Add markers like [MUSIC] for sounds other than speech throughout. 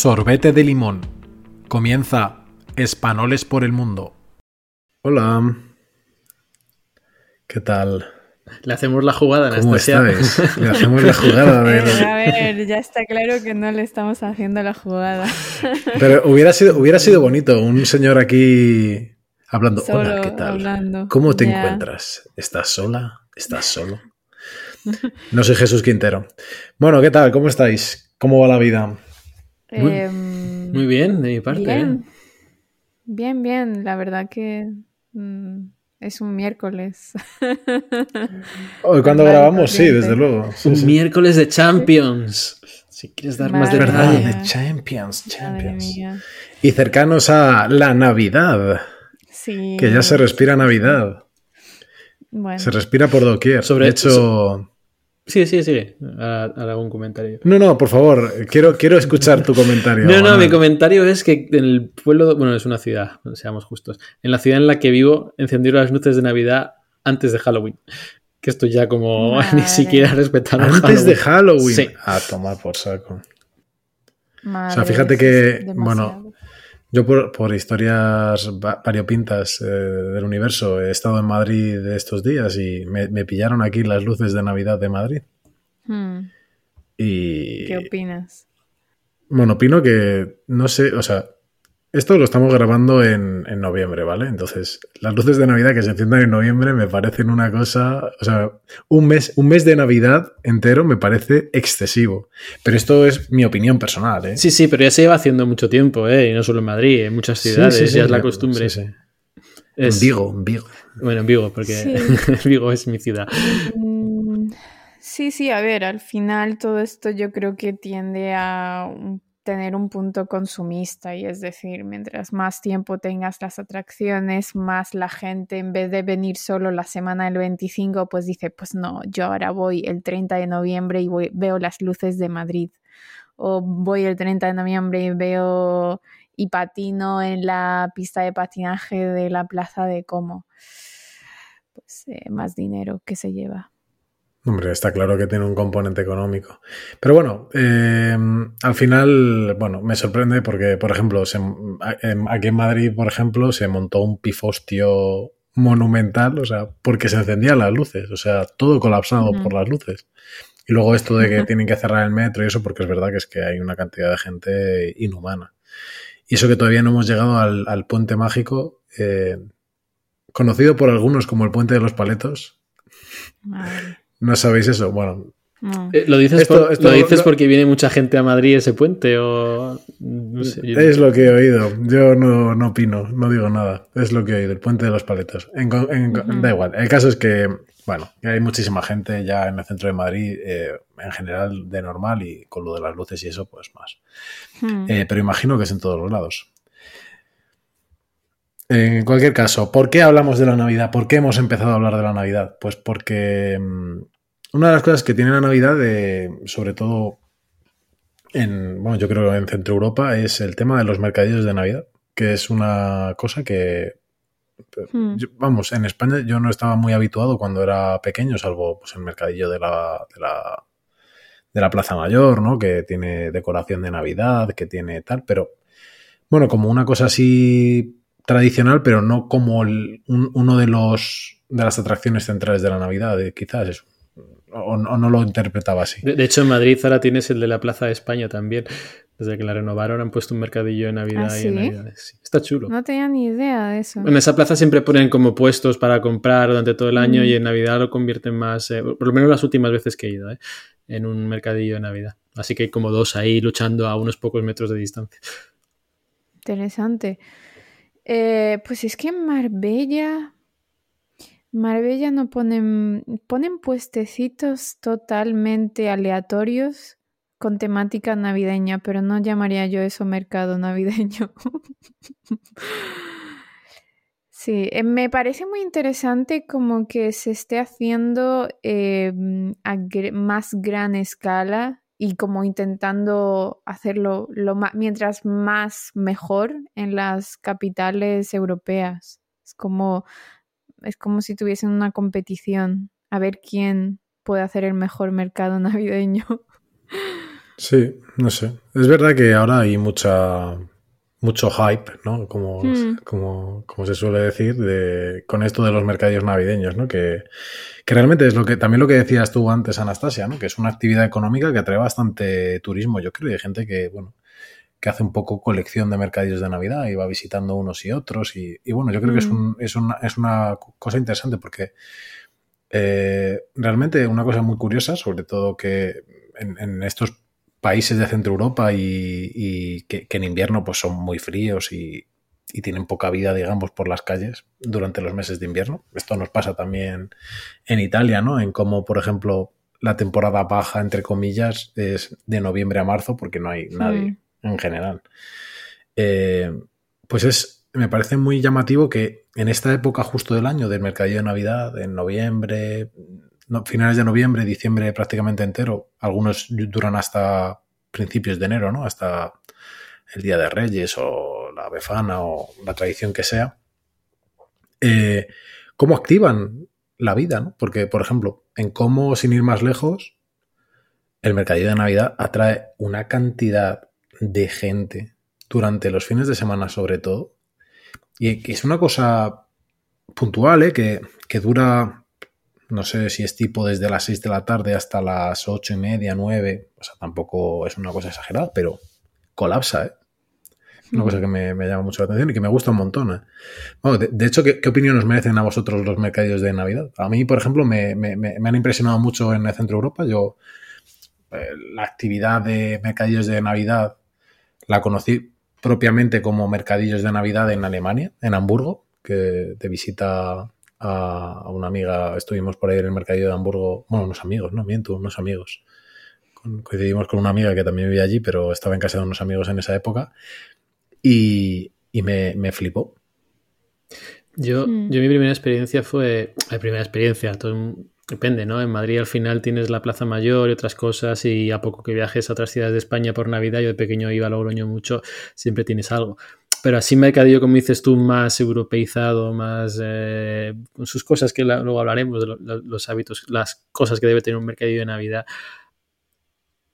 Sorbete de limón. Comienza Espanoles por el mundo. Hola. ¿Qué tal? Le hacemos la jugada, ¿Cómo Anastasia. estáis? [LAUGHS] Le hacemos la jugada. Eh, de- a ver, ya está claro que no le estamos haciendo la jugada. Pero hubiera sido, hubiera sido [LAUGHS] bonito un señor aquí hablando. Solo Hola, ¿qué tal? hablando. ¿Cómo te Ya. encuentras? ¿Estás sola? ¿Estás solo? No soy Jesús Quintero. Bueno, ¿qué tal? ¿Cómo estáis? ¿Cómo va la vida? Muy- Em, Muy bien, de mi parte. Bien. ¿eh? Bien, bien. La verdad que mm, es un miércoles. Hoy cuando Normal y grabamos, sí, desde luego. Sí, Un sí. miércoles de Champions. Si quieres dar más mía. De Champions, Champions. Y cercanos a la Navidad, Sí. que ya se respira Navidad. Bueno, Se respira por doquier. Sobre- de hecho, Sí, sí, sí. Ahora ahora hago un comentario. no, no, por favor, quiero, quiero escuchar tu comentario. No, no, mi comentario es que en el pueblo, bueno, es una ciudad, seamos justos. En la ciudad en la que vivo, encendieron las luces de Navidad antes de Halloween. Que esto ya como [LAUGHS] ni siquiera respetaron Antes de Halloween. Sí. A tomar por saco. madre, o sea, fíjate que, bueno, Yo por, por historias va- variopintas eh, del universo he estado en Madrid estos días y me, me pillaron aquí las luces de Navidad de Madrid. Hmm, Y ¿Qué opinas? bueno, opino que no sé, o sea, esto lo estamos grabando en, en noviembre, ¿vale? Entonces, las luces de Navidad que se enciendan en noviembre me parecen una cosa, o sea, un mes, un mes de Navidad entero me parece excesivo. Pero esto es mi opinión personal, ¿eh? Sí, sí, pero ya se lleva haciendo mucho tiempo, ¿eh? Y no solo en Madrid, en muchas ciudades, sí, sí, ya es la costumbre. sí, sí. Es- En Vigo, en Vigo. Bueno, en Vigo, porque Sí. [LAUGHS] Vigo es mi ciudad. Mm, Sí, sí, a ver, al final todo esto yo creo que tiende a un- tener un punto consumista y es decir, mientras más tiempo tengas las atracciones, más la gente en vez de venir solo la semana del 25, pues dice, pues no, yo ahora voy el 30 de noviembre y voy- veo las luces de Madrid o voy el 30 de noviembre y veo y patino en la pista de patinaje de la plaza de Como. Pues eh, más dinero que se lleva. Hombre, está claro que tiene un componente económico. Pero bueno, eh, al final, bueno, me sorprende porque, por ejemplo, se- em, aquí en Madrid, por ejemplo, se montó un pifostio monumental, o sea, porque se encendían las luces, o sea, todo colapsado por las luces. Y luego esto de que tienen que cerrar el metro y eso, porque es verdad que es que hay una cantidad de gente inhumana. Y eso que todavía no hemos llegado al, al puente mágico, eh, conocido por algunos como el puente de los paletos. ¿No sabéis eso? Bueno, No. Eh, ¿Lo dices, Esto- por- esto- ¿lo dices lo- porque viene mucha gente a Madrid ese puente o...? No sé, yo- Es lo que he oído. Yo no, no opino, no digo nada. Es lo que he oído, el puente de los paletos. En. Da igual. El caso es que, bueno, que hay muchísima gente ya en el centro de Madrid, eh, en general de normal y con lo de las luces y eso, pues más. Eh, pero imagino que es en todos los lados. En cualquier caso, ¿por qué hablamos de la Navidad? ¿Por qué hemos empezado a hablar de la Navidad? Pues porque mm, una de las cosas que tiene la Navidad, de, sobre todo en, bueno, yo creo que en Centro Europa, es el tema de los mercadillos de Navidad, que es una cosa que, Hmm. yo- vamos, en España yo no estaba muy habituado cuando era pequeño, salvo pues, el mercadillo de la, de la, de la Plaza Mayor, ¿no? Que tiene decoración de Navidad, que tiene tal, pero bueno, como una cosa así tradicional, pero no como el- un- uno de los de las atracciones centrales de la Navidad, eh, quizás eso. O, o no lo interpretaba así. De, de hecho, en Madrid ahora tienes el de la Plaza de España también. Desde que la renovaron han puesto un mercadillo de Navidad ¿Ah, y en? Navidades. Sí, está chulo. No tenía ni idea de eso. En esa plaza siempre ponen como puestos para comprar durante todo el año Mm. y en Navidad lo convierten más, eh, por lo menos las últimas veces que he ido, eh, en un mercadillo de Navidad. Así que hay como dos ahí luchando a unos pocos metros de distancia. Interesante. Eh, pues es que en Marbella. Marbella no ponen. Ponen puestecitos totalmente aleatorios con temática navideña, pero no llamaría yo eso mercado navideño. [LAUGHS] Sí, eh, me parece muy interesante como que se esté haciendo eh, a más gran escala y como intentando hacerlo lo ma- mientras más mejor en las capitales europeas. Es como, es como si tuviesen una competición a ver quién puede hacer el mejor mercado [LAUGHS] navideño. Sí, no sé. Es verdad que ahora hay mucha mucho hype, ¿no? Como, Hmm. como, como se suele decir, de, con esto de los mercadillos navideños, ¿no? Que, que realmente es lo que también lo que decías tú antes, Anastasia, ¿no? Que es una actividad económica que atrae bastante turismo, yo creo, y hay gente que, bueno, que hace un poco colección de mercadillos de Navidad y va visitando unos y otros. Y, y bueno, yo creo que es, Mm. un- es, una, es una cosa interesante porque eh, realmente una cosa muy curiosa, sobre todo que en, en estos países de Centro Europa y, y que, que en invierno pues son muy fríos y, y tienen poca vida, digamos, por las calles durante los meses de invierno. Esto nos pasa también en Italia, ¿no? En cómo, por ejemplo, la temporada baja, entre comillas, es de noviembre a marzo porque no hay nadie en general. Eh, pues es, me parece muy llamativo que en esta época justo del año del mercadillo de Navidad, en noviembre, finales de noviembre, diciembre prácticamente entero, algunos duran hasta principios de enero, ¿no? Hasta el Día de Reyes o la Befana o la tradición que sea. Eh, ¿Cómo activan la vida, ¿no? Porque, por ejemplo, en cómo, sin ir más lejos, el mercadillo de Navidad atrae una cantidad de gente durante los fines de semana, sobre todo, y es una cosa puntual, ¿eh? que, que dura, no sé si es tipo desde las 6 de la tarde hasta las 8 y media, 9, o sea, tampoco es una cosa exagerada, pero colapsa, ¿eh? Una cosa que me, llama mucho la atención y que me gusta un montón. ¿eh? De, hecho, ¿qué, ¿qué, opinión os merecen a vosotros los mercadillos de Navidad? A mí, por ejemplo, me, me, me han impresionado mucho en el centro de Europa. Yo, eh, la actividad de mercadillos de Navidad la conocí propiamente como mercadillos de Navidad en Alemania, en Hamburgo, que de visita a, una amiga estuvimos por ahí en el mercadillo de Hamburgo. Bueno, unos amigos, no miento, unos amigos. Con, coincidimos con una amiga que también vivía allí, pero estaba en casa de unos amigos en esa época. Y, y me, me, flipó. Yo, mm. yo mi primera experiencia fue, la primera experiencia, todo, depende, ¿no? En Madrid al final tienes la Plaza Mayor y otras cosas y a poco que viajes a otras ciudades de España por Navidad, yo de pequeño iba a Logroño mucho, siempre tienes algo. Pero así mercadillo, como dices tú, más europeizado, más eh, con sus cosas que la, luego hablaremos de lo, los hábitos, las cosas que debe tener un mercadillo de Navidad.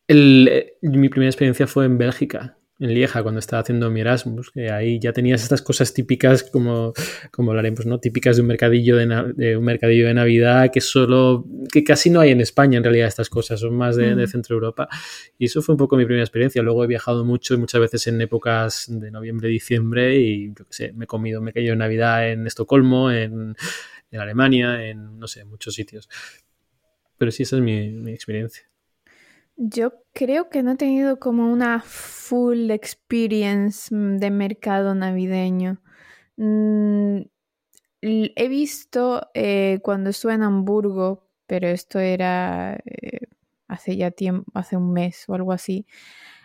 El, eh, mi primera experiencia fue en Bélgica, en Lieja cuando estaba haciendo mi Erasmus, que ahí ya tenías estas cosas típicas como, como hablaremos, ¿no? Típicas de un mercadillo de, de, un mercadillo de Navidad que solo, que casi no hay en España en realidad estas cosas, son más de, mm. de Centro Europa. Y eso fue un poco mi primera experiencia. Luego he viajado mucho y muchas veces en épocas de noviembre, diciembre y yo qué sé, me he comido un mercadillo de Navidad en Estocolmo, en, en Alemania, en no sé, muchos sitios. Pero sí, esa es mi, mi experiencia. Yo creo que no he tenido como una full experience de mercado navideño. Mm, he visto eh, cuando estuve en Hamburgo, pero esto era eh, hace ya tiempo, hace un mes o algo así.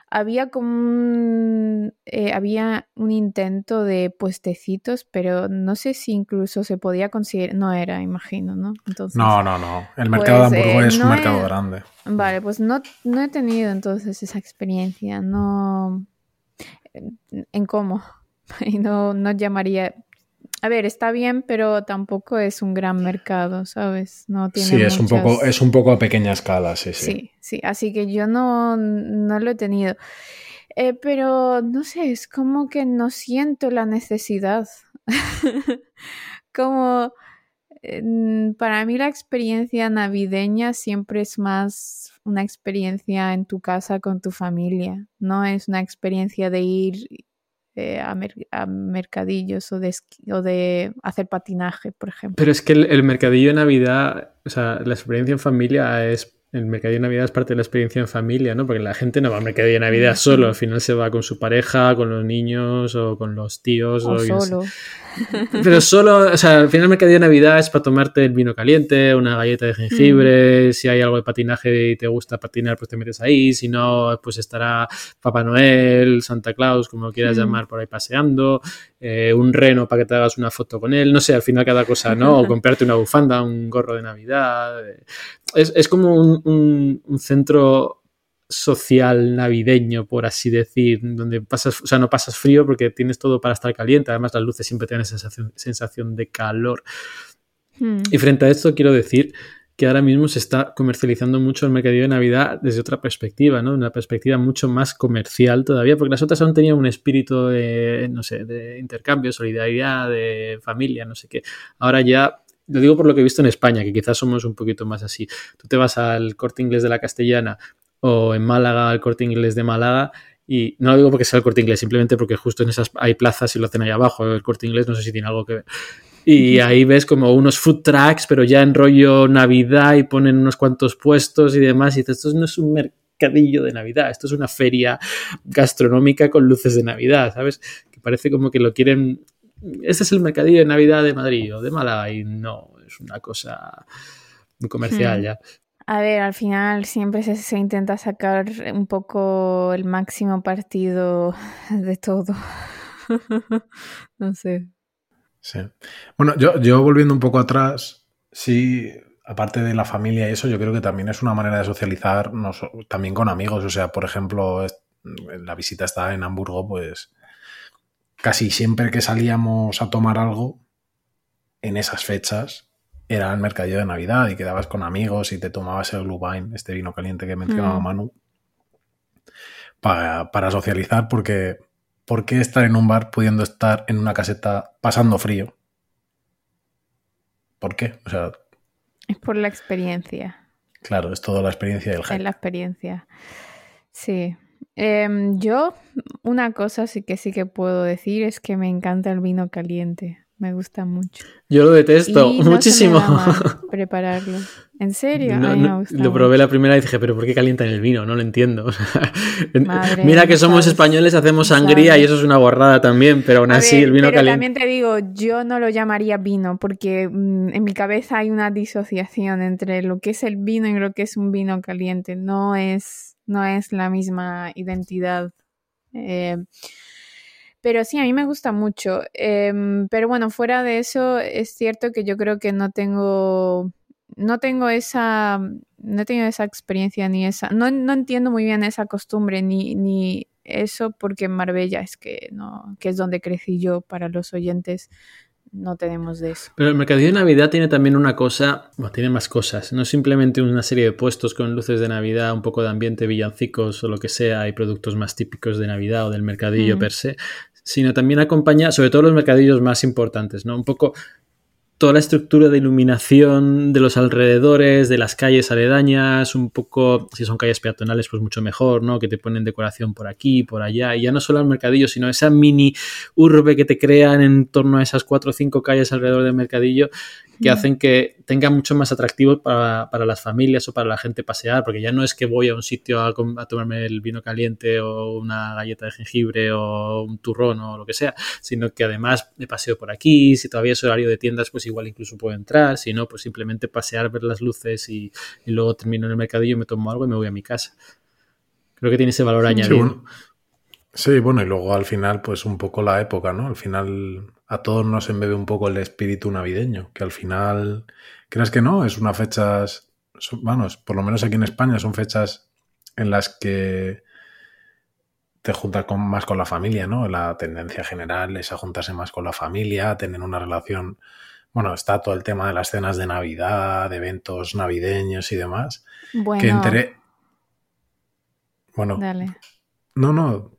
Había como un, eh, había un intento de puestecitos, pero no sé si incluso se podía conseguir. No era, imagino, ¿no? Entonces, no, no, no. El mercado pues, de Hamburgo es no un mercado he, grande. Vale, pues no, no he tenido entonces esa experiencia. No. En cómo. [LAUGHS] Y no, no llamaría. A ver, está bien, pero tampoco es un gran mercado, ¿sabes? No tiene sí, es, un poco, es un poco a pequeña escala, sí, sí. Sí, sí. Así que yo no, no lo he tenido. Eh, pero no sé, es como que no siento la necesidad. [LAUGHS] como eh, para mí la experiencia navideña siempre es más una experiencia en tu casa con tu familia, no es una experiencia de ir eh, a, a, mercadillos o de, o de, hacer patinaje, por ejemplo. Pero es que el, el mercadillo de Navidad, o sea, la experiencia en familia es el mercadillo de Navidad es parte de la experiencia en familia, ¿no? Porque la gente no va al mercadillo de Navidad solo, al final se va con su pareja, con los niños o con los tíos. O, o solo. [LAUGHS] Pero solo, o sea, al final el mercadillo de Navidad es para tomarte el vino caliente, una galleta de jengibre, mm. si hay algo de patinaje y te gusta patinar, pues te metes ahí, si no, pues estará Papá Noel, Santa Claus, como lo quieras mm. llamar, por ahí paseando, eh, un reno para que te hagas una foto con él, no sé, al final cada cosa, ¿no? O [LAUGHS] comprarte una bufanda, un gorro de Navidad. Es, es como un, un, un centro social navideño, por así decir, donde pasas, o sea, no pasas frío porque tienes todo para estar caliente, además las luces siempre tienen sensación, sensación de calor. Hmm. Y frente a esto quiero decir que ahora mismo se está comercializando mucho el mercadillo de Navidad desde otra perspectiva, ¿no? Una perspectiva mucho más comercial todavía, porque las otras aún tenían un espíritu de, no sé, de intercambio, solidaridad, de familia, no sé qué. Ahora ya lo digo por lo que he visto en España, que quizás somos un poquito más así. Tú te vas al corte inglés de la Castellana o en Málaga al corte inglés de Málaga y no lo digo porque sea el corte inglés, simplemente porque justo en esas hay plazas y lo hacen ahí abajo. El corte inglés no sé si tiene algo que ver. Y ahí ves como unos food trucks, pero ya en rollo Navidad y ponen unos cuantos puestos y demás. Y dices, esto no es un mercadillo de Navidad, esto es una feria gastronómica con luces de Navidad, ¿sabes? Que parece como que lo quieren. Este es el mercadillo de Navidad de Madrid o de Málaga y no, es una cosa muy comercial hmm. ya. A ver, al final siempre se, se, intenta sacar un poco el máximo partido [LAUGHS] de todo. [LAUGHS] no sé. Sí. Bueno, yo, yo volviendo un poco atrás, sí, aparte de la familia y eso, yo creo que también es una manera de socializar también con amigos. O sea, por ejemplo, la visita está en Hamburgo, pues casi siempre que salíamos a tomar algo en esas fechas era el mercadillo de Navidad y quedabas con amigos y te tomabas el Glühwein, este vino caliente que mencionaba mm. Manu, para, para socializar porque ¿por qué estar en un bar pudiendo estar en una caseta pasando frío? ¿Por qué? O sea. Es por la experiencia. Claro, es toda la experiencia del hype. Es la experiencia. Sí. Em, yo, una cosa sí que sí que puedo decir es que me encanta el vino caliente. Me gusta mucho. Yo lo detesto muchísimo. [LAUGHS] prepararlo. ¿En serio? lo probé la primera y dije, pero ¿por qué calientan el vino? No lo entiendo. [LAUGHS] Mira que somos españoles, hacemos sangría y eso es una guarrada también, pero aún así el vino caliente. También te digo, yo no lo llamaría vino porque mm, en mi cabeza hay una disociación entre lo que es el vino y lo que es un vino caliente. No es, no es la misma identidad. Eh, pero sí, a mí me gusta mucho. Em, pero bueno, fuera de eso, es cierto que yo creo que no tengo, no tengo esa, no tengo esa experiencia ni esa, no, no entiendo muy bien esa costumbre ni, ni eso porque en Marbella es que no, que es donde crecí yo para los oyentes no tenemos de eso. Pero el mercadillo de Navidad tiene también una cosa, bueno, tiene más cosas, no simplemente una serie de puestos con luces de Navidad, un poco de ambiente villancicos o lo que sea, hay productos más típicos de Navidad o del mercadillo per se, sino también acompaña, sobre todo los mercadillos más importantes, ¿no? Un poco toda la estructura de iluminación de los alrededores, de las calles aledañas, un poco, si son calles peatonales, pues mucho mejor, ¿no? Que te ponen decoración por aquí, por allá, y ya no solo el mercadillo, sino esa mini urbe que te crean en torno a esas cuatro o cinco calles alrededor del mercadillo, que hacen que tenga mucho más atractivo para, las familias o para la gente pasear, porque ya no es que voy a un sitio a, tomarme el vino caliente o una galleta de jengibre o un turrón o lo que sea, sino que además me paseo por aquí, si todavía es horario de tiendas, pues igual incluso puedo entrar, si no, pues simplemente pasear, ver las luces y, luego termino en el mercadillo, me tomo algo y me voy a mi casa. Creo que tiene ese valor añadido. Sí, bueno, y luego al final, pues un poco la época, ¿no? Al final a todos nos embebe un poco el espíritu navideño, que al final, ¿crees que no? Es una fechas, vamos, por lo menos aquí en España son fechas en las que te juntas con, más con la familia, ¿no? La tendencia general es a juntarse más con la familia, tener una relación, bueno, está todo el tema de las cenas de Navidad, de eventos navideños y demás, bueno, que entre... Bueno, Dale. no, no,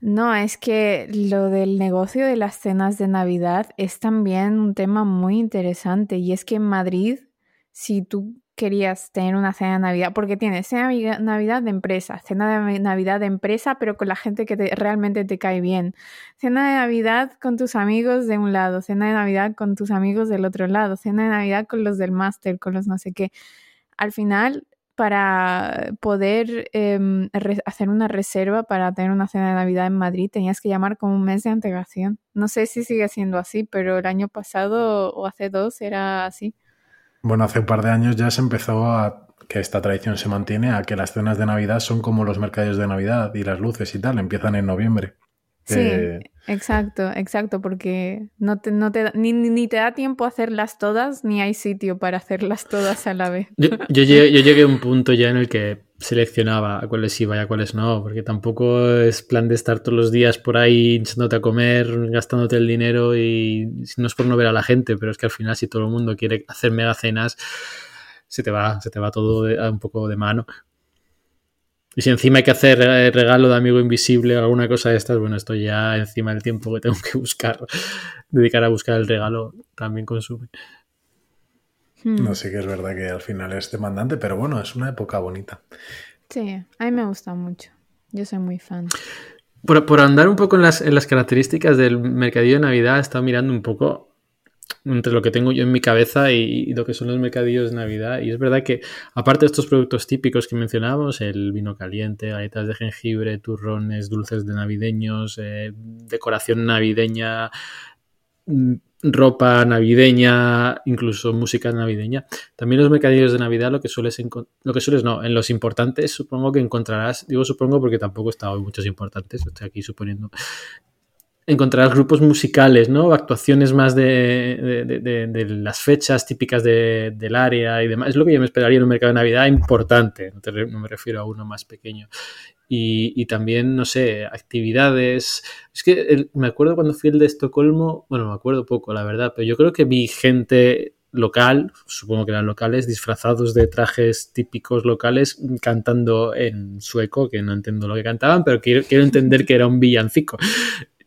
no, es que lo del negocio de las cenas de Navidad es también un tema muy interesante y es que en Madrid, si tú querías tener una cena de Navidad, porque tienes cena de Navidad de empresa, cena de Navidad de empresa, pero con la gente que realmente te cae bien, cena de Navidad con tus amigos de un lado, cena de Navidad con tus amigos del otro lado, cena de Navidad con los del máster, con los no sé qué. Al final para poder em, hacer una reserva para tener una cena de Navidad en Madrid tenías que llamar con un mes de antelación. No sé si sigue siendo así, pero el año pasado o hace dos era así. Bueno, hace un par de años ya se empezó a que esta tradición se mantiene a que las cenas de Navidad son como los mercados de Navidad y las luces y tal, empiezan en noviembre. Sí, eh, exacto, exacto, porque no te, no te ni, ni, te da tiempo a hacerlas todas, ni hay sitio para hacerlas todas a la vez. Yo, [LAUGHS] yo, llegué, yo llegué a un punto ya en el que seleccionaba a cuáles iba y a cuáles no, porque tampoco es plan de estar todos los días por ahí hinchándote a comer, gastándote el dinero y no es por no ver a la gente, pero es que al final si todo el mundo quiere hacer mega cenas, se te va, se te va todo un poco de mano. Y si encima hay que hacer eh, regalo de amigo invisible o alguna cosa de estas, bueno, esto ya encima del tiempo que tengo que buscar, [LAUGHS] dedicar a buscar el regalo, también consume. Hmm. No sé que es verdad que al final es demandante, pero bueno, es una época bonita. Sí, a mí me gusta mucho. Yo soy muy fan. Por, andar un poco en las, en las, características del mercadillo de Navidad, he estado mirando un poco entre lo que tengo yo en mi cabeza y, lo que son los mercadillos de Navidad. Y es verdad que, aparte de estos productos típicos que mencionábamos, el vino caliente, galletas de jengibre, turrones, dulces de navideños, eh, decoración navideña, mm, ropa navideña, incluso música navideña. También los mercadillos de Navidad, lo que sueles lo que sueles no, en los importantes supongo que encontrarás, digo supongo porque tampoco he estado en muchos importantes, estoy aquí suponiendo, encontrarás grupos musicales, ¿no? Actuaciones más de, las fechas típicas del área y demás. Es lo que yo me esperaría en un mercado de Navidad importante, no, me refiero a uno más pequeño. Y, también, no sé, actividades. Es que me acuerdo cuando fui el de Estocolmo, bueno, me acuerdo poco, la verdad, pero yo creo que vi gente local, supongo que eran locales, disfrazados de trajes típicos locales, cantando en sueco, que no entiendo lo que cantaban, pero quiero, quiero entender que era un villancico.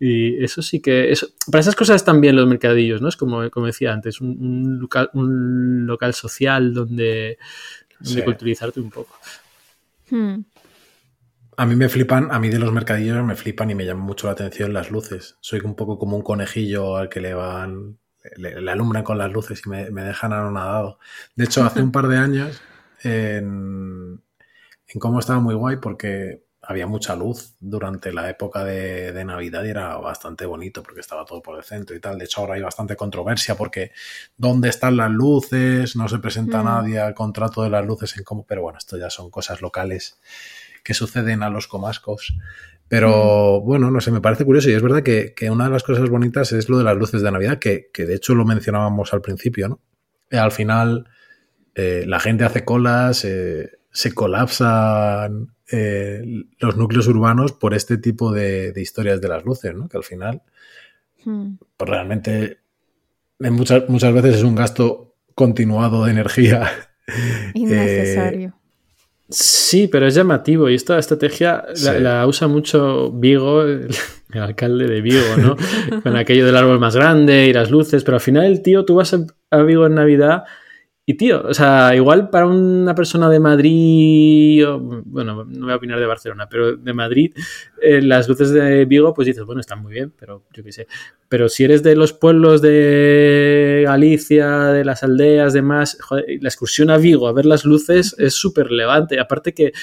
Y eso sí que. Eso, para esas cosas están bien los mercadillos, ¿no? Es como, como decía antes, un, local, un local social donde, culturizarte un poco. Hmm. A mí me flipan, a mí de los mercadillos me flipan y me llaman mucho la atención las luces. Soy un poco como un conejillo al que le van. Le, alumbran con las luces y me, me dejan anonadado. De hecho, hace un par de años en, en cómo estaba muy guay porque había mucha luz durante la época de, Navidad y era bastante bonito porque estaba todo por el centro y tal. De hecho, ahora hay bastante controversia porque ¿dónde están las luces? No se presenta mm. nadie al contrato de las luces en cómo. Pero bueno, esto ya son cosas locales que suceden a los comascos. Pero mm. bueno, no sé, me parece curioso y es verdad que, una de las cosas bonitas es lo de las luces de Navidad, que, de hecho lo mencionábamos al principio, ¿no? Eh, al final eh, la gente hace colas, eh, se colapsan eh, los núcleos urbanos por este tipo de, historias de las luces, ¿no? Que al final, hmm. pues realmente, muchas, muchas veces es un gasto continuado de energía. [LAUGHS] Innecesario. Eh, sí, pero es llamativo y esta estrategia la, usa mucho Vigo, el, alcalde de Vigo, ¿no? [LAUGHS] Con aquello del árbol más grande y las luces, pero al final el tío, tú vas a Vigo en Navidad y tío, o sea, igual para una persona de Madrid, bueno, no voy a opinar de Barcelona, pero de Madrid, eh, las luces de Vigo, pues dices, bueno, están muy bien, pero yo qué sé. Pero si eres de los pueblos de Galicia, de las aldeas, demás, joder, la excursión a Vigo a ver las luces es súper relevante. Aparte que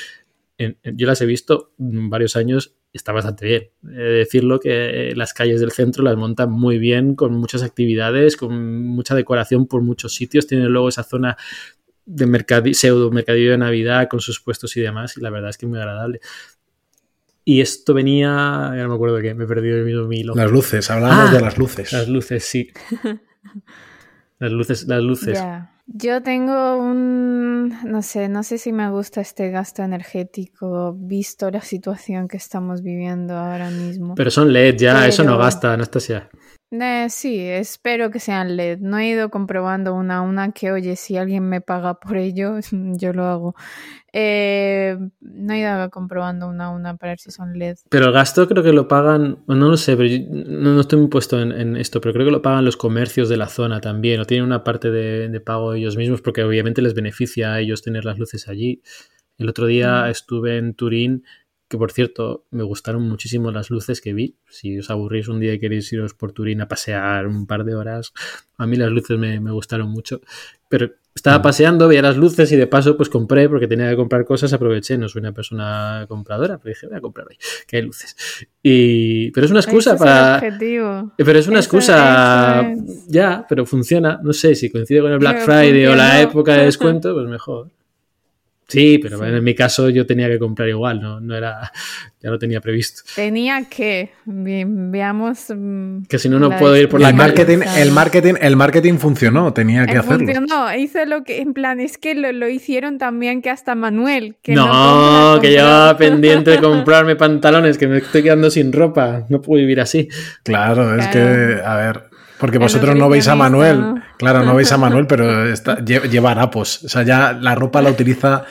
yo las he visto varios años está bastante bien. decirlo que las calles del centro las montan muy bien, con muchas actividades, con mucha decoración por muchos sitios. Tienen luego esa zona de pseudo mercadillo de Navidad con sus puestos y demás, y la verdad es que es muy agradable. Y esto venía, ya no me acuerdo de qué, me he perdido el mismo hilo. Las luces, hablábamos de ah, las luces. Las luces, sí. [LAUGHS] las luces, las luces. Yo tengo un, no sé, no sé si me gusta este gasto energético visto la situación que estamos viviendo ahora mismo. Pero son LED ya, eso no gasta, Anastasia. Eh, sí, espero que sean LED. No he ido comprobando una a una que, oye, si alguien me paga por ello, [LAUGHS] yo lo hago. Eh, no he ido comprobando una a una para ver si son LED. Pero el gasto creo que lo pagan, no lo sé, pero no, estoy muy puesto en, esto, pero creo que lo pagan los comercios de la zona también, o tienen una parte de, de pago ellos mismos, porque obviamente les beneficia a ellos tener las luces allí. El otro día mm. estuve en Turín que por cierto me gustaron muchísimo las luces que vi. Si os aburrís un día y queréis iros por Turín a pasear un par de horas, a mí las luces me, gustaron mucho. Pero estaba mm. paseando, veía las luces y de paso pues compré porque tenía que comprar cosas, aproveché, no soy una persona compradora, pero dije voy a comprar hoy, que hay luces. Y, pero es una excusa para... Pero es una excusa... Ya, pero funciona. No sé, si coincide con el Black Friday o la época de [LAUGHS] descuento, pues mejor. Sí, pero en mi caso yo tenía que comprar igual, no, no era, ya lo tenía previsto. Tenía que, veamos. Mm, que si no, no puedo ir por la el marketing, el marketing, el marketing funcionó, tenía que hacerlo. Funcionó, hice lo que, en plan, es que lo, hicieron también que hasta Manuel. Que no, que llevaba pendiente de [LAUGHS] comprarme pantalones, que me estoy quedando sin ropa, no puedo vivir así. Claro, es que, a ver, Porque vosotros no veis a Manuel. Claro, no veis a Manuel, pero [LAUGHS] está, lleva harapos. O sea, ya la ropa la utiliza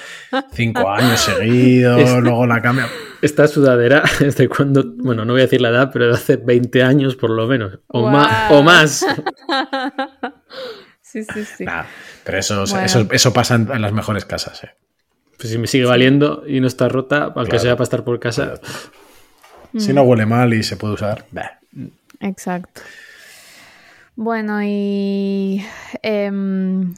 cinco años seguidos, luego la cambia. Esta sudadera [LAUGHS] es de cuando, bueno, no voy a decir la edad, pero de hace 20 años por lo menos. O, más, o más. [LAUGHS] sí, sí, sí. pero eso, eso, pasa en, las mejores casas. ¿eh? Pues si me sigue valiendo y no está rota, aunque sea para estar por casa. Si no huele mal y se puede usar. Exacto. Bueno, y em,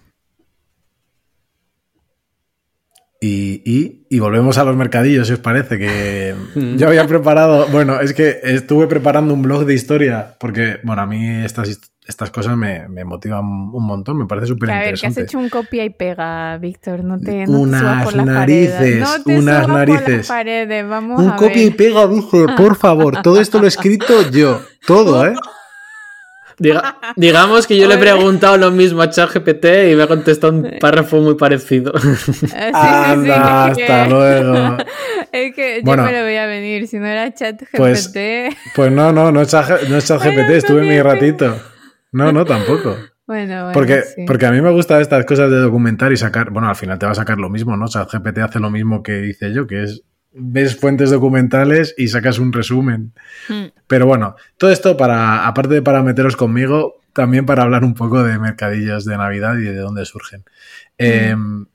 Y, volvemos a los mercadillos, si os parece, que [LAUGHS] yo había preparado, bueno, es que estuve preparando un blog de historia, porque, bueno, a mí estas, estas cosas me, motivan un montón, me parece súper interesante. A ver, que has hecho un copia y pega, Víctor, no te Unas narices, unas narices. Vamos un copia y pega, dice, por favor, todo esto lo he escrito yo, todo, ¿eh? [LAUGHS] digamos que yo le he preguntado lo mismo a ChatGPT y me ha contestado un párrafo muy parecido. [LAUGHS] Anda, hasta luego. [LAUGHS] Es que yo me lo voy a venir, si no era ChatGPT. Pues, pues no, no, no es [LAUGHS] ChatGPT, estuve mi ratito. No, no, tampoco. Bueno, bueno, porque, porque a mí me gustan estas cosas de documentar y sacar, bueno, al final te va a sacar lo mismo, ¿no? ChatGPT hace lo mismo que hice yo, que es ves fuentes documentales y sacas un resumen. Hmm. Pero bueno, todo esto para, aparte de para meteros conmigo, también para hablar un poco de mercadillos de Navidad y de dónde surgen. Em,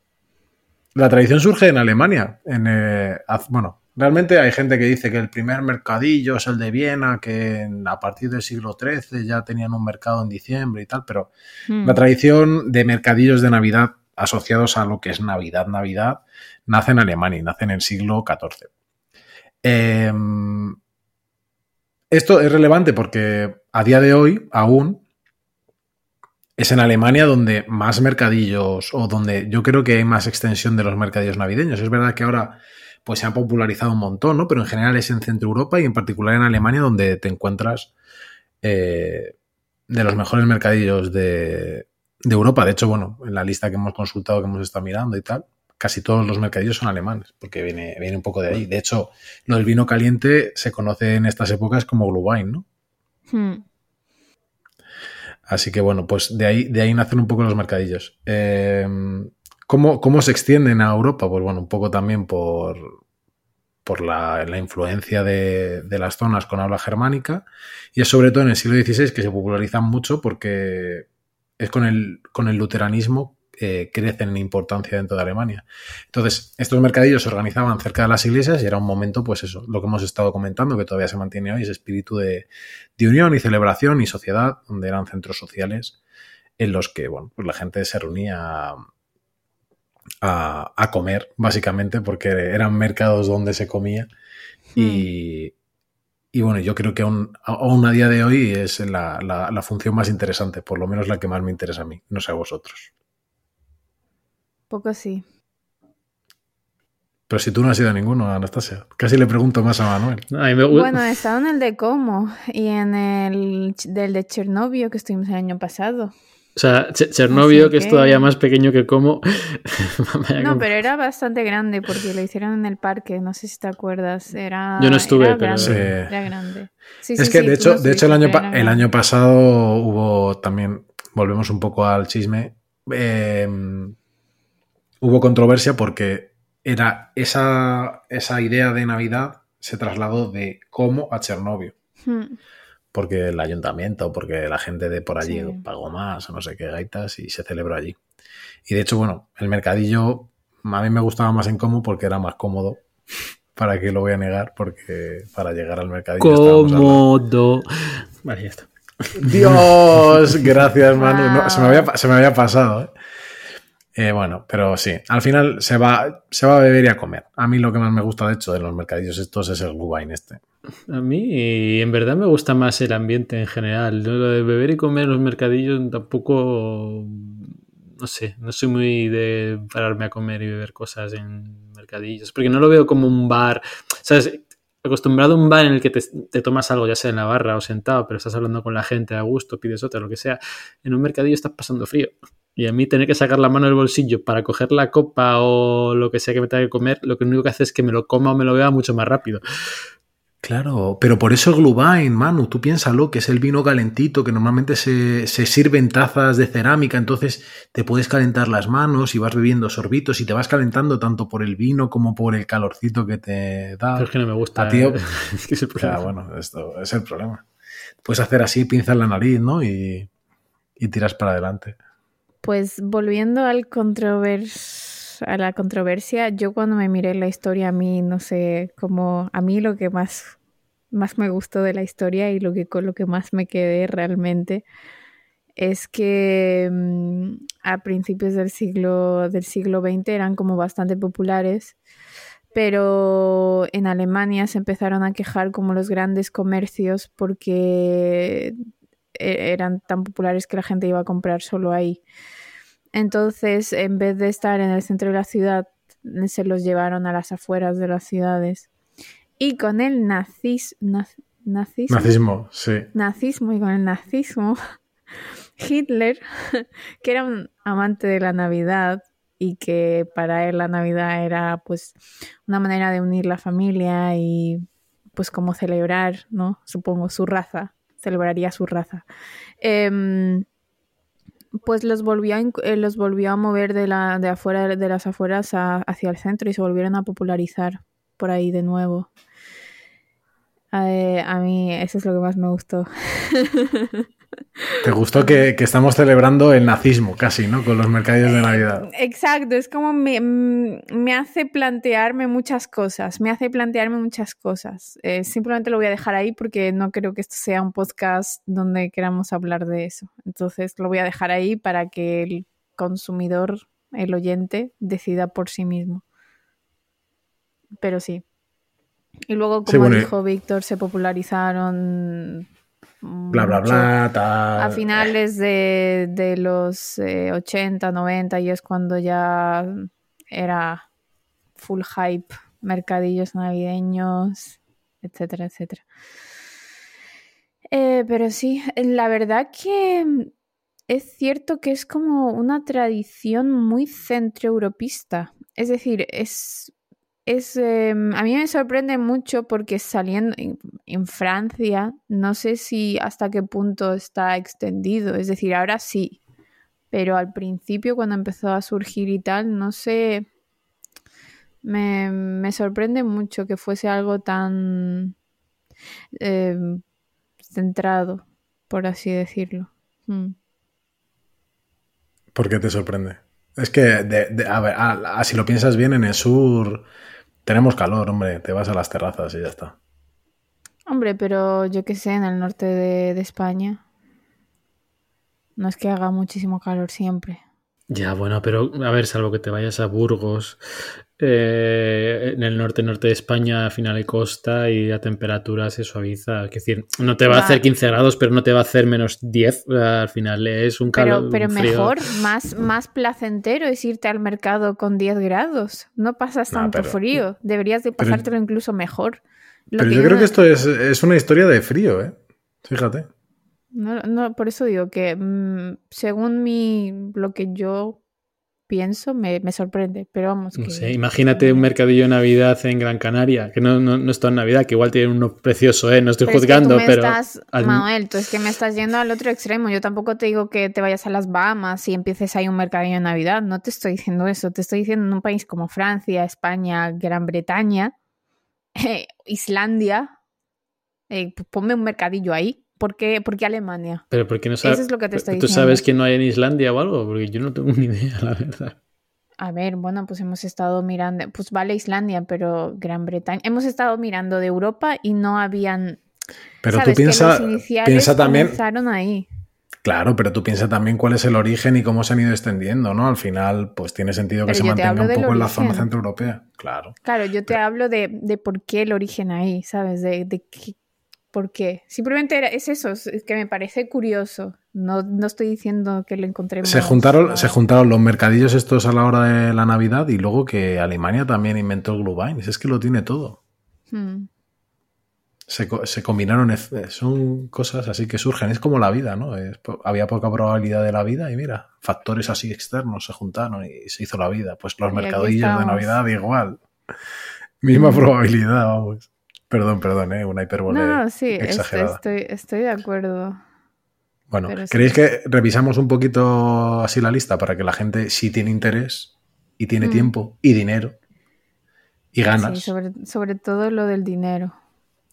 la tradición surge en Alemania. En, eh, bueno, realmente hay gente que dice que el primer mercadillo es el de Viena, que a partir del siglo XIII ya tenían un mercado en diciembre y tal, pero hmm. la tradición de mercadillos de Navidad asociados a lo que es Navidad, Navidad, nace en Alemania y nace en el siglo XIV. Em, esto es relevante porque a día de hoy aún es en Alemania donde más mercadillos o donde yo creo que hay más extensión de los mercadillos navideños. Es verdad que ahora pues se han popularizado un montón, ¿no? Pero en general es en Centro Europa y en particular en Alemania donde te encuentras eh, de los mejores mercadillos de, de Europa. De hecho, bueno, en la lista que hemos consultado, que hemos estado mirando y tal, casi todos los mercadillos son alemanes, porque viene, viene un poco de ahí. De hecho, lo del vino caliente se conoce en estas épocas como Glühwein, ¿no? Hmm. Así que bueno, pues de ahí, de ahí nacen un poco los mercadillos. Eh, ¿cómo, se extienden a Europa? Pues bueno, un poco también por, por la, influencia de, de, las zonas con habla germánica y es sobre todo en el siglo XVI que se popularizan mucho porque es con el, con el luteranismo eh, crecen en importancia dentro de Alemania. Entonces, estos mercadillos se organizaban cerca de las iglesias y era un momento, pues eso, lo que hemos estado comentando, que todavía se mantiene hoy, ese espíritu de, unión y celebración y sociedad, donde eran centros sociales en los que, bueno, pues la gente se reunía a, comer, básicamente, porque eran mercados donde se comía y, hmm. Y bueno, yo creo que aún, a día de hoy es la, función más interesante, por lo menos la que más me interesa a mí, no sé a vosotros. Poco sí. Pero si tú no has ido a ninguno, Anastasia. Casi le pregunto más a Manuel. Bueno, he estado en el de Como y en el del de Chernobyl que estuvimos el año pasado. O sea, Chernobyl, que... es todavía más pequeño que como. [LAUGHS] no, pero era bastante grande porque lo hicieron en el parque. No sé si te acuerdas. Era, Yo no estuve, pero. Era grande. es que, de hecho, de hecho el, año, el año pasado hubo también. Volvemos un poco al chisme. Em, hubo controversia porque era esa, esa idea de Navidad se trasladó de como a Chernobyl. Hmm porque el ayuntamiento, porque la gente de por allí pagó más o no sé qué gaitas y se celebró allí. Y de hecho, bueno, el mercadillo a mí me gustaba más en cómo porque era más cómodo. [LAUGHS] ¿Para qué lo voy a negar? Porque para llegar al mercadillo. Cómodo. Vale, ya está. Dios, [LAUGHS] gracias, Manu. se, me había, se, me había, pasado. ¿eh? Eh, bueno, pero sí, al final se va, se va a beber y a comer. A mí lo que más me gusta, de hecho, de los mercadillos estos es el Gubain este. A mí, en verdad, me gusta más el ambiente en general. Lo de beber y comer en los mercadillos tampoco. No sé, no soy muy de pararme a comer y beber cosas en mercadillos. Porque no lo veo como un bar. ¿Sabes? Acostumbrado a un bar en el que te, tomas algo, ya sea en la barra o sentado, pero estás hablando con la gente a gusto, pides otra, lo que sea. En un mercadillo estás pasando frío. Y a mí tener que sacar la mano del bolsillo para coger la copa o lo que sea que me tenga que comer, lo que único que hace es que me lo coma o me lo beba mucho más rápido. Claro, pero por eso el Glühwein, Manu, tú piénsalo, que es el vino calentito, que normalmente se, se sirve en tazas de cerámica, entonces te puedes calentar las manos y vas bebiendo sorbitos y te vas calentando tanto por el vino como por el calorcito que te da. Pero es que no me gusta. A tío, ¿eh? [LAUGHS] Es que es el problema. bueno, esto es el problema. Puedes hacer así, pinzas la nariz, ¿no? Y, y tiras para adelante. Pues volviendo al a la controversia, yo cuando me miré la historia, a mí, no sé, como a mí lo que más, más me gustó de la historia y lo que, con lo que más me quedé realmente es que mm, a principios del siglo, del siglo XX eran como bastante populares, pero en Alemania se empezaron a quejar como los grandes comercios porque e-, eran tan populares que la gente iba a comprar solo ahí. Entonces, en vez de estar en el centro de la ciudad, se los llevaron a las afueras de las ciudades. Y con el nazis, naz- nazismo, Nazismo, sí. nazismo y con el nazismo, [LAUGHS] Hitler, [LAUGHS] que era un amante de la Navidad y que para él la Navidad era pues una manera de unir la familia y pues como celebrar, ¿no? Supongo su raza, celebraría su raza. Em, pues los volvió a, eh, los volvió a mover de, la, de, afuera, de las afueras a- hacia el centro y se volvieron a popularizar por ahí de nuevo. Eh, a mí eso es lo que más me gustó. [LAUGHS] Te gustó que, que estamos celebrando el nazismo casi, ¿no? Con los mercadillos de Navidad. Exacto, es como me, mm, me hace plantearme muchas cosas, me hace plantearme muchas cosas. Eh, simplemente lo voy a dejar ahí porque no creo que esto sea un podcast donde queramos hablar de eso. Entonces lo voy a dejar ahí para que el consumidor, el oyente, decida por sí mismo. Pero sí. Y luego, como Sí, bueno, y- dijo Víctor, se popularizaron... Bla, bla, bla, tal. a finales de, de los eh, 80, 90 y es cuando ya era full hype, mercadillos navideños, etcétera, etcétera. Eh, pero sí, la verdad que es cierto que es como una tradición muy centroeuropista. Es decir, es, es eh, a mí me sorprende mucho porque saliendo en, Francia, no sé si hasta qué punto está extendido. Es decir, ahora sí, pero al principio cuando empezó a surgir y tal, no sé, me, me sorprende mucho que fuese algo tan eh, centrado, por así decirlo. Mm. ¿Por qué te sorprende? Es que, de- de- a ver, a- a- si lo piensas bien, en el sur tenemos calor, hombre. Te vas a las terrazas y ya está. Hombre, pero yo qué sé, en el norte de, de España no es que haga muchísimo calor siempre. Ya, bueno, pero a ver, salvo que te vayas a Burgos, eh, en el norte norte de España, al final hay costa y la temperatura se suaviza. Es decir, no te va a hacer 15 grados, pero no te va a hacer menos 10. Al final es un calor. Pero, pero un frío. mejor, más, más placentero es irte al mercado con 10 grados. No pasas No, tanto pero- frío. Deberías de pero- pasártelo incluso mejor. Lo Pero yo no- creo que esto es, es una historia de frío, ¿eh? Fíjate. No, no, por eso digo que mm, según mi, lo que yo pienso me, me sorprende, pero vamos. No que- sé, imagínate un mercadillo de Navidad en Gran Canaria, que no, no, no es todo en Navidad, que igual tiene uno precioso, ¿eh? No estoy Pero es que juzgando, tú me pero. estás, al- Manuel, tú es que me estás yendo al otro extremo. Yo tampoco te digo que te vayas a las Bahamas y empieces ahí un mercadillo de Navidad. No te estoy diciendo eso. Te estoy diciendo en un país como Francia, España, Gran Bretaña, [LAUGHS] eh, Islandia. eh, pues ponme un mercadillo ahí. ¿Por qué, por qué Alemania? Pero ¿por qué no sabes? Eso es lo que te estoy ¿Tú diciendo. sabes que no hay en Islandia o algo? Porque yo no tengo [LAUGHS] ni idea, la verdad. A ver, bueno, pues hemos estado mirando, pues vale Islandia, pero Gran Bretaña. Hemos estado mirando de Europa y no habían. Pero ¿sabes? tú piensa, que los iniciales piensa también, comenzaron ahí. claro, pero tú piensa también cuál es el origen y cómo se han ido extendiendo, ¿no? Al final, pues tiene sentido que Pero se mantenga un poco en la zona centroeuropea. Claro. Claro, yo te hablo de, de por qué el origen ahí, ¿sabes? De, de qué- por qué. Simplemente era- es eso, es que me parece curioso. No, no estoy diciendo que lo encontremos. Se juntaron, se juntaron los mercadillos estos a la hora de la Navidad y luego que Alemania también inventó el Glühwein. Es que lo tiene todo. hmm. Se, se combinaron, son cosas así que surgen. Es como la vida, ¿no? Es había poca probabilidad de la vida y mira, factores así externos se juntaron y se hizo la vida. Pues los Y mercadillos de. Navidad igual. Misma probabilidad, vamos. Perdón, perdón, ¿eh? una hipérbole No, sí, este, exagerada. estoy, estoy de acuerdo. Bueno, Pero sí. ¿queréis que revisamos un poquito así la lista para que la gente sí tiene interés y tiene Mm. tiempo y dinero y ganas? Sí, sobre, sobre todo lo del dinero.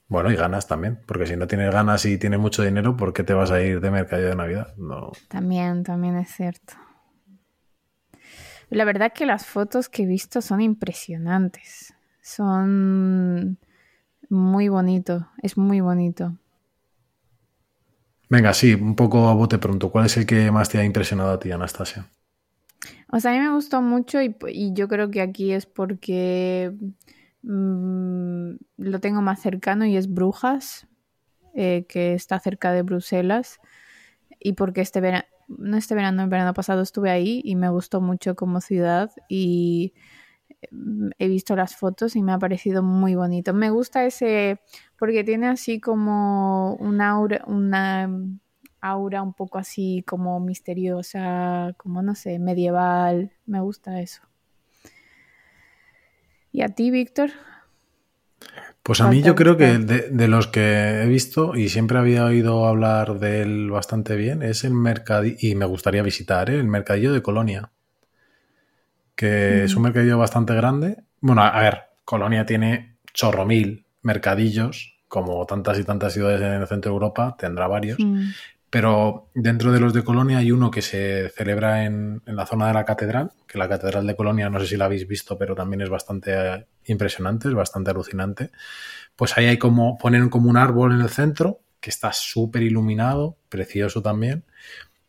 Bueno, y ganas también, porque si no tienes ganas y tienes mucho dinero, ¿por qué te vas a ir de mercadillo de Navidad? No. También, también es cierto. La verdad que las fotos que he visto son impresionantes. Son muy bonito, es muy bonito. Venga, sí, un poco a bote pronto. ¿Cuál es el que más te ha impresionado a ti, Anastasia? O sea, a mí me gustó mucho y, y yo creo que aquí es porque mm, lo tengo más cercano y es Brujas, eh, que está cerca de Bruselas. Y porque este verano, no este verano, el verano pasado estuve ahí y me gustó mucho como ciudad y he visto las fotos y me ha parecido muy bonito. Me gusta ese, porque tiene así como un aura, una aura un poco así como misteriosa, como no sé, medieval. Me gusta eso. ¿Y a ti, Víctor? Pues a ¿Cuál mí yo creo que de los que he visto y siempre había oído hablar de él bastante bien es el mercadillo, y me gustaría visitar, ¿eh? el mercadillo de Colonia, que es un mercadillo bastante grande. Bueno, a, a ver, Colonia tiene chorro mil mercadillos, como tantas y tantas ciudades en el centro de Europa, tendrá varios. Mm, Pero dentro de los de Colonia hay uno que se celebra en, en la zona de la catedral, que la catedral de Colonia, no sé si la habéis visto, pero también es bastante eh, impresionante, es bastante alucinante. Pues ahí hay como, ponen como un árbol en el centro, que está súper iluminado, precioso también.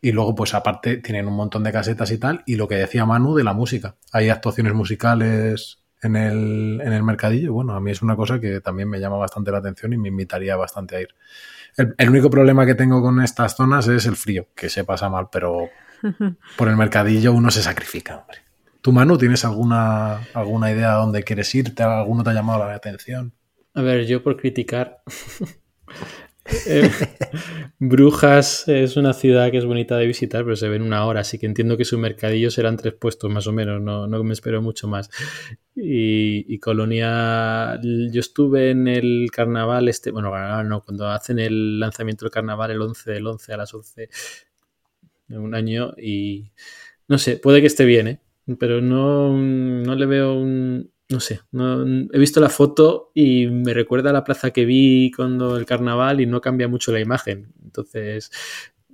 Y luego, pues aparte, tienen un montón de casetas y tal. Y lo que decía Manu de la música. Hay actuaciones musicales en el, en el mercadillo. Bueno, a mí es una cosa que también me llama bastante la atención y me invitaría bastante a ir. El, el único problema que tengo con estas zonas es el frío, que se pasa mal, pero [LAUGHS] por el mercadillo uno se sacrifica, hombre. ¿Tú, Manu, tienes alguna, alguna idea de dónde quieres ir? ¿Te, ¿Alguno te ha llamado la atención? A ver, yo por criticar. Eh, Brujas es una ciudad que es bonita de visitar, pero se ve en una hora, así que entiendo que su mercadillo serán tres puestos más o menos, no, no me espero mucho más. Y, Colonia, yo estuve en el carnaval, este, bueno, no, cuando hacen el lanzamiento del carnaval el 11 del 11 a las 11 de un año y no sé, puede que esté bien, ¿eh? pero no, no le veo un, no sé, no, he visto la foto y me recuerda a la plaza que vi cuando el carnaval y no cambia mucho la imagen. Entonces,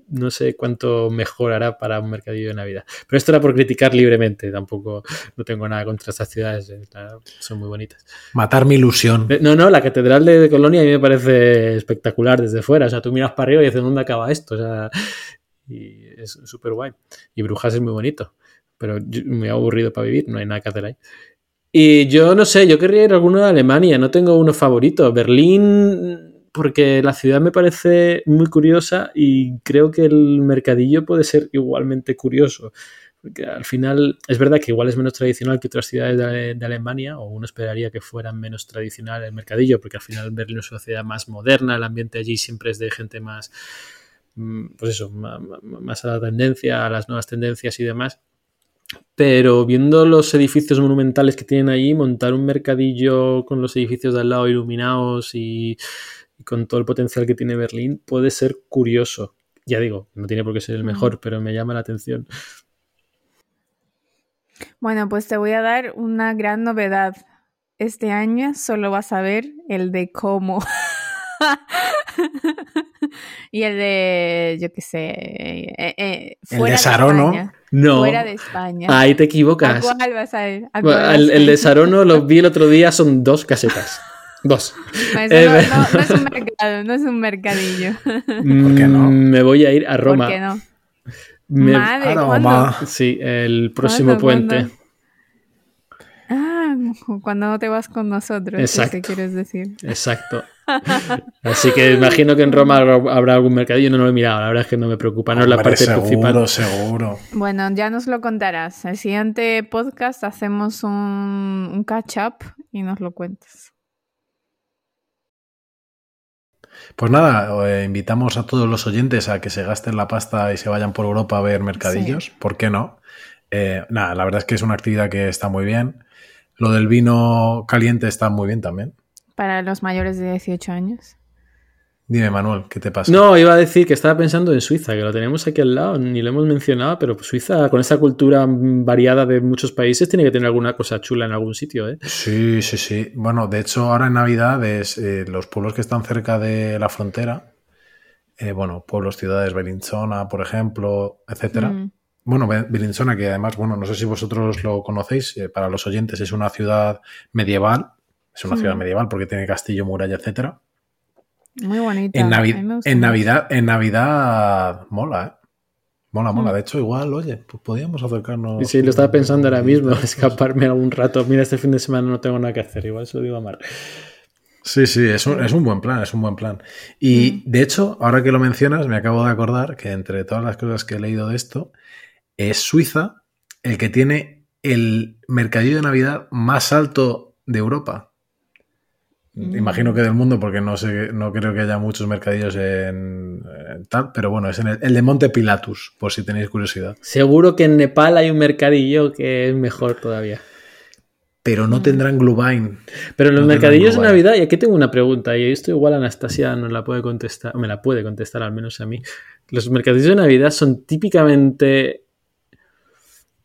no sé cuánto mejorará para un mercadillo de Navidad. Pero esto era por criticar libremente, tampoco no tengo nada contra estas ciudades, eh, son muy bonitas. Matar mi ilusión. Eh, No, no, la catedral de, de Colonia a mí me parece espectacular desde fuera. O sea, tú miras para arriba y dices, ¿dónde acaba esto? O sea, y es súper guay. Y Brujas es muy bonito, pero yo- muy aburrido para vivir, no hay nada que hacer ahí. Y yo no sé, yo querría ir a alguno de Alemania, no tengo uno favorito. Berlín, porque la ciudad me parece muy curiosa y creo que el mercadillo puede ser igualmente curioso. Porque al final es verdad que igual es menos tradicional que otras ciudades de, Alemania, o uno esperaría que fueran menos tradicional el mercadillo, porque al final Berlín es una ciudad más moderna, el ambiente allí siempre es de gente más, mm, pues eso, ma- más a la tendencia, a las nuevas tendencias y demás. Pero viendo los edificios monumentales que tienen allí, montar un mercadillo con los edificios de al lado iluminados y, y con todo el potencial que tiene Berlín puede ser curioso. Ya digo, no tiene por qué ser el Mm. mejor, pero me llama la atención. Bueno, pues te voy a dar una gran novedad. Este año solo vas a ver el de cómo. [LAUGHS] [LAUGHS] y el de, yo qué sé, eh, eh, El fuera de Sarono. España. No, Fuera de España. ahí te ¿A equivocas. cuál vas a ir? ¿A cuál vas el, a el de? Sarono lo [LAUGHS] vi el otro día, son dos casetas. Dos. No, [LAUGHS] eso Eh, no, no- no es un mercado, no es un mercadillo. ¿Por qué no? Mm, Me voy a ir a Roma. ¿Por qué no? Me- Madre. ¿cuándo? Sí, el próximo ¿Cuándo, puente. cuándo? Ah, [LAUGHS] cuando no te vas con nosotros, es Exacto. que quieres decir. Exacto. [LAUGHS] Así que imagino que en Roma habrá algún mercadillo, no lo he mirado, la verdad es que no me preocupa, no es la parte seguro, principal. seguro. Bueno, ya nos lo contarás. El siguiente podcast hacemos un, un catch up y nos lo cuentas. Pues nada, eh, invitamos a todos los oyentes a que se gasten la pasta y se vayan por Europa a ver mercadillos. ¿Por qué no? Eh, nada, la verdad es que es una actividad que está muy bien. Lo del vino caliente está muy bien también. para los mayores de 18 años. Dime, Manuel, ¿qué te pasa? No, iba a decir que estaba pensando en Suiza, que lo tenemos aquí al lado, ni lo hemos mencionado, pero Suiza, con esa cultura variada de muchos países, tiene que tener alguna cosa chula en algún sitio, ¿eh? Sí, sí, sí. Bueno, de hecho, ahora en Navidad, eh, los pueblos que están cerca de la frontera, eh, bueno, pueblos, ciudades, Bellinzona, por ejemplo, etcétera. Mm. Bueno, Bellinzona, que además, bueno, no sé si vosotros lo conocéis, eh, para los oyentes es una ciudad medieval, es una ciudad medieval porque tiene castillo, muralla, etcétera. Muy bonita. En, en Navidad, en Navidad mola, ¿eh? Mola, mola. Mm. De hecho, igual, oye, pues podíamos acercarnos. Sí, lo estaba pensando ahora mismo, [LAUGHS] escaparme algún rato. Mira, este fin de semana no tengo nada que hacer, igual se lo digo a Mar. Sí, sí, es un, es un buen plan, es un buen plan. Y mm. de hecho, ahora que lo mencionas, me acabo de acordar que entre todas las cosas que he leído de esto, es Suiza el que tiene el mercadillo de Navidad más alto de Europa. Mm. Imagino que del mundo, porque no sé, no creo que haya muchos mercadillos en, tal, pero bueno, es en el, de Monte Pilatus, por si tenéis curiosidad. Seguro que en Nepal hay un mercadillo que es mejor todavía. Pero no mm. tendrán Glühwein. Pero en los mercadillos de Navidad, y aquí tengo una pregunta, y esto igual Anastasia no la puede contestar, me la puede contestar al menos a mí. Los mercadillos de Navidad son típicamente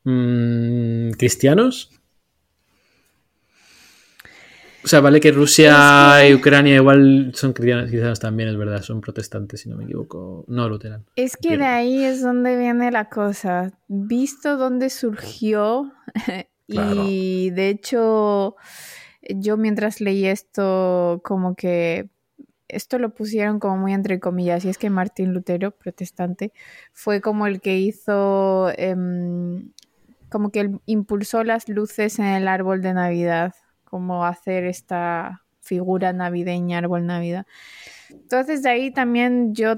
mm, cristianos o sea, vale que Rusia y Ucrania igual son cristianos también, es verdad, son protestantes, si no me equivoco, no luteranos. Es que de ahí es donde viene la cosa. Visto dónde surgió, [LAUGHS] y de hecho, yo mientras leí esto, como que esto lo pusieron como muy entre comillas, y es que Martín Lutero, protestante, fue como el que hizo, em, como que impulsó las luces en el árbol de Navidad como hacer esta figura navideña, árbol Navidad. Entonces de ahí también yo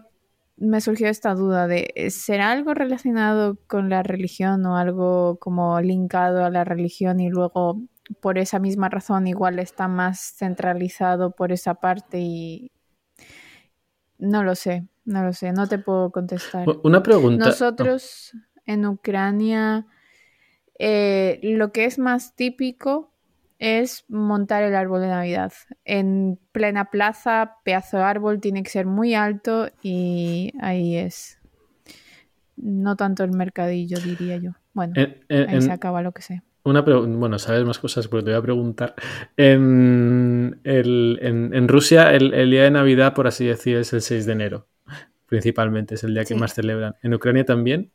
me surgió esta duda de ¿será algo relacionado con la religión o algo como linkado a la religión y luego por esa misma razón igual está más centralizado por esa parte y no lo sé, no lo sé, no te puedo contestar. Una pregunta. Nosotros en Ucrania eh, lo que es más típico es montar el árbol de Navidad. En plena plaza, pedazo de árbol, tiene que ser muy alto y ahí es. No tanto el mercadillo, diría yo. Bueno, ahí se acaba lo que sé. Una bueno, sabes más cosas, pero te voy a preguntar. En, Rusia, el, día de Navidad, por así decir, es el 6 de enero. Principalmente, es el día que más celebran. ¿En Ucrania también?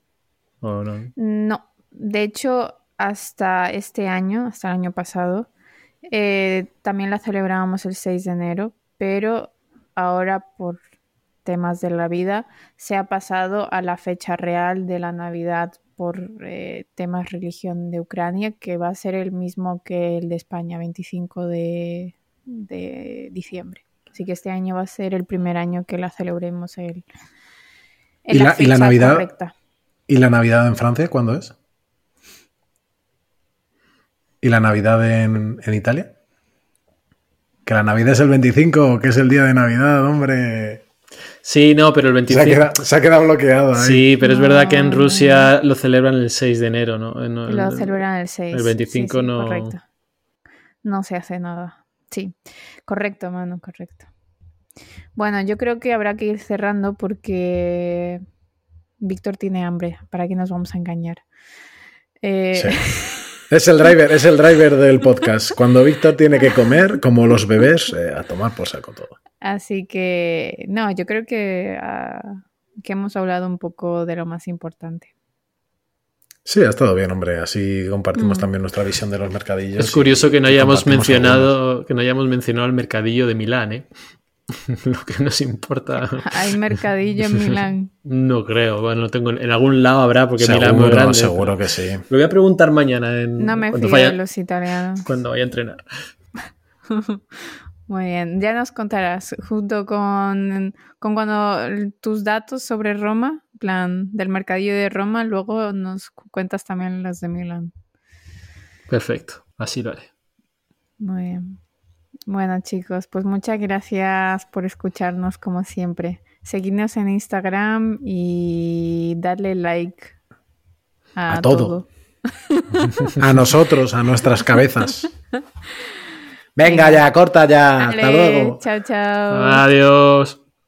¿O no? No. De hecho, hasta este año, hasta el año pasado, eh, también la celebrábamos el 6 de enero, pero ahora por temas de la vida se ha pasado a la fecha real de la Navidad por eh, temas religión de Ucrania, que va a ser el mismo que el de España, 25 de, diciembre. Así que este año va a ser el primer año que la celebremos el, ¿Y, la, ¿Y la Navidad? ¿Y la Navidad en Francia cuándo es? ¿Y la Navidad en, Italia? Que la Navidad es el 25, que es el día de Navidad, hombre. Sí, no, pero el 25. Se ha quedado, bloqueado ahí. Sí, pero es verdad que en Rusia lo celebran el 6 de enero, ¿no? lo celebran el 6. El 25 no. Correcto. No se hace nada. Sí, correcto, mano, correcto. Bueno, yo creo que habrá que ir cerrando porque Víctor tiene hambre. ¿Para qué nos vamos a engañar? Eh... Sí. [LAUGHS] Es el driver, es el driver del podcast. Cuando Víctor tiene que comer, como los bebés, eh, a tomar por saco todo. Así que, no, yo creo que, ah, que hemos hablado un poco de lo más importante. Sí, ha estado bien, hombre. Así compartimos mm. también nuestra visión de los mercadillos. Es curioso que no hayamos mencionado, que no hayamos mencionado el mercadillo de Milán, ¿eh? [LAUGHS] lo que nos importa. Hay mercadillo en Milán. [LAUGHS] No creo, bueno, tengo en algún lado habrá porque Milán es muy grande. Seguro que sí. Lo voy a preguntar mañana en, No me fío de los italianos. Cuando vaya a entrenar. [LAUGHS] Muy bien, ya nos contarás junto con, con cuando tus datos sobre Roma, plan del mercadillo de Roma, luego nos cuentas también las de Milán. Perfecto, así lo haré. Muy bien. Bueno chicos, pues muchas gracias por escucharnos como siempre. Seguidnos en Instagram y darle like a, todo. a nosotros, a nuestras cabezas. [LAUGHS] Venga ya, corta ya. Hasta luego. Chao, chao. Adiós.